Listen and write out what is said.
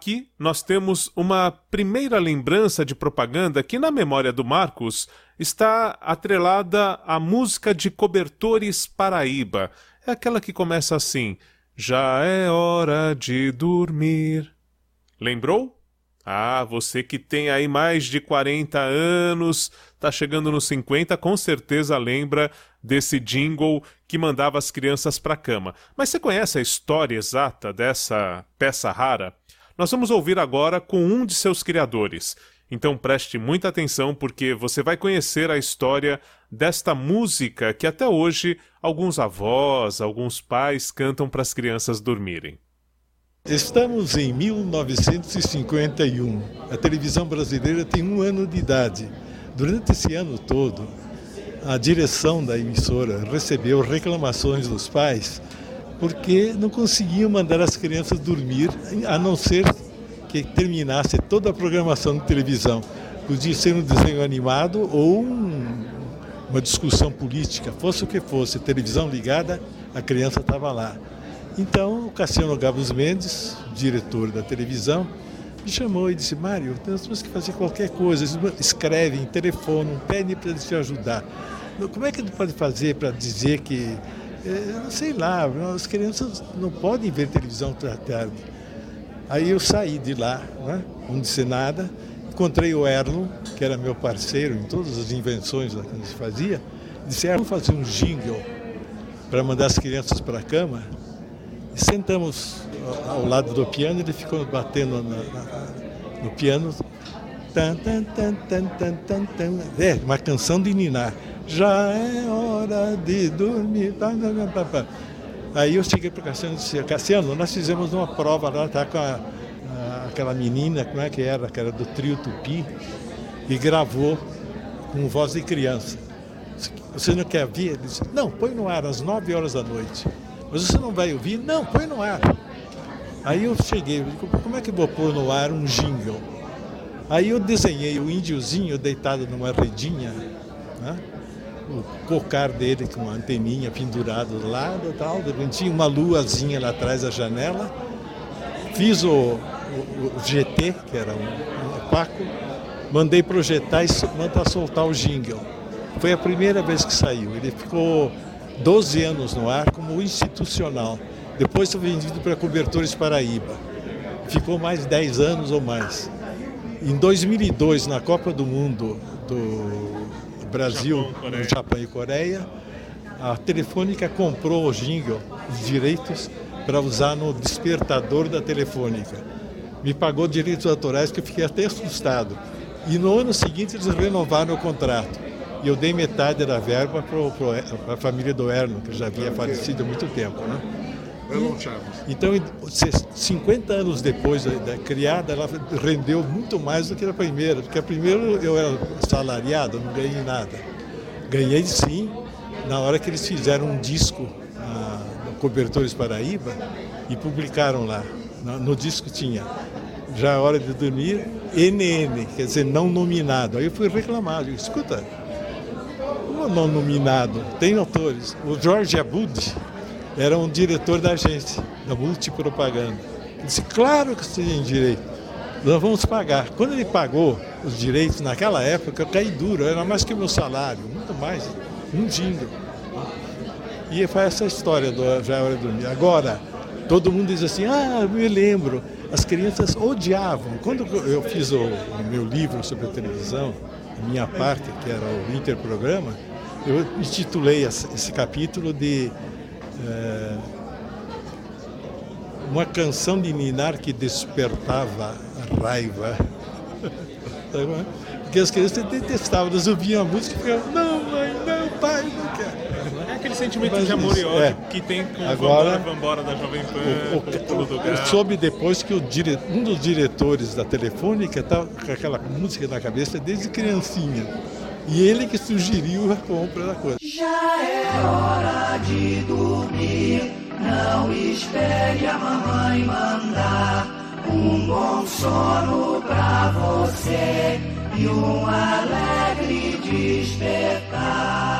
Aqui nós temos uma primeira lembrança de propaganda que, na memória do Marcos, está atrelada à música de Cobertores Paraíba. É aquela que começa assim: Já é hora de dormir. Lembrou? Ah, você que tem aí mais de 40 anos, tá chegando nos 50, com certeza lembra desse jingle que mandava as crianças para cama. Mas você conhece a história exata dessa peça rara? Nós vamos ouvir agora com um de seus criadores. Então preste muita atenção porque você vai conhecer a história desta música que até hoje alguns avós, alguns pais cantam para as crianças dormirem. Estamos em 1951. A televisão brasileira tem um ano de idade. Durante esse ano todo, a direção da emissora recebeu reclamações dos pais porque não conseguiam mandar as crianças dormir, a não ser que terminasse toda a programação de televisão. Podia ser um desenho animado ou um, uma discussão política, fosse o que fosse, televisão ligada, a criança estava lá. Então, o Cassiano Gabos Mendes, diretor da televisão, me chamou e disse: Mário, nós temos que fazer qualquer coisa. Eles escrevem, telefonam, pedem para te ajudar. Como é que gente pode fazer para dizer que sei lá, as crianças não podem ver televisão à tarde. Aí eu saí de lá, né, não disse nada, encontrei o Erlon, que era meu parceiro em todas as invenções que a gente fazia, disse, Erlon, fazer um jingle para mandar as crianças para a cama. E sentamos ao lado do piano, ele ficou batendo na, na, no piano, tan, tan, tan, tan, tan, tan, tan, é, uma canção de ninar já é hora de dormir. Aí eu cheguei para o Cassiano e disse, Cassiano, nós fizemos uma prova lá, tá com a, a, aquela menina, como é que era, que era do trio Tupi, e gravou com voz de criança. Você não quer ouvir? Ele disse, não, põe no ar às 9 horas da noite. Mas você não vai ouvir? Não, põe no ar. Aí eu cheguei, como é que vou pôr no ar um jingle? Aí eu desenhei o índiozinho deitado numa redinha, né? o cocar dele com uma anteninha pendurada do lado tal. Tinha uma luazinha lá atrás da janela. Fiz o, o, o GT, que era um, um Paco, mandei projetar e mandar soltar o jingle. Foi a primeira vez que saiu. Ele ficou 12 anos no ar como institucional. Depois foi vendido para Cobertores Paraíba. Ficou mais 10 anos ou mais. Em 2002, na Copa do Mundo do Brasil, Japão, no Japão e Coreia, a Telefônica comprou o jingle, os direitos, para usar no despertador da Telefônica. Me pagou direitos autorais que eu fiquei até assustado. E no ano seguinte eles renovaram o contrato. E eu dei metade da verba para a família do Erno, que já havia falecido há muito tempo. Né? Então, 50 anos depois da, da, criada, ela rendeu muito mais do que a primeira, porque a primeira eu era salariado, não ganhei nada. Ganhei sim, na hora que eles fizeram um disco na, no Cobertores Paraíba e publicaram lá. No, no disco tinha Já é hora de dormir, NN, quer dizer, não nominado. Aí eu fui reclamar, eu disse, escuta, não nominado? Tem autores. O Jorge Abud, era um diretor da agência, da Multipropaganda. Ele disse, claro que você tem direito, nós vamos pagar. Quando ele pagou os direitos, naquela época, eu caí duro, era mais que meu salário, muito mais, um. E foi essa história do Já de Dormir. Agora, todo mundo diz assim, ah, me lembro, as crianças odiavam. Quando eu fiz o, o meu livro sobre a televisão, a minha parte, que era o Interprograma, eu intitulei esse capítulo de é, uma canção de Ninar que despertava raiva. Porque as crianças detestavam, elas ouviam a música e ficavam, não, mãe, não, pai, não quero. É aquele sentimento Mas de amor isso, e ódio é. que tem com Agora, Vambora, Vambora da Jovem Pan, o, o, o, Eu soube depois que dire, um dos diretores da Telefônica estava com aquela música na cabeça desde criancinha. E ele que sugeriu a compra da coisa. Já é hora de dormir, não espere a mamãe mandar. Um bom sono pra você e um alegre despertar.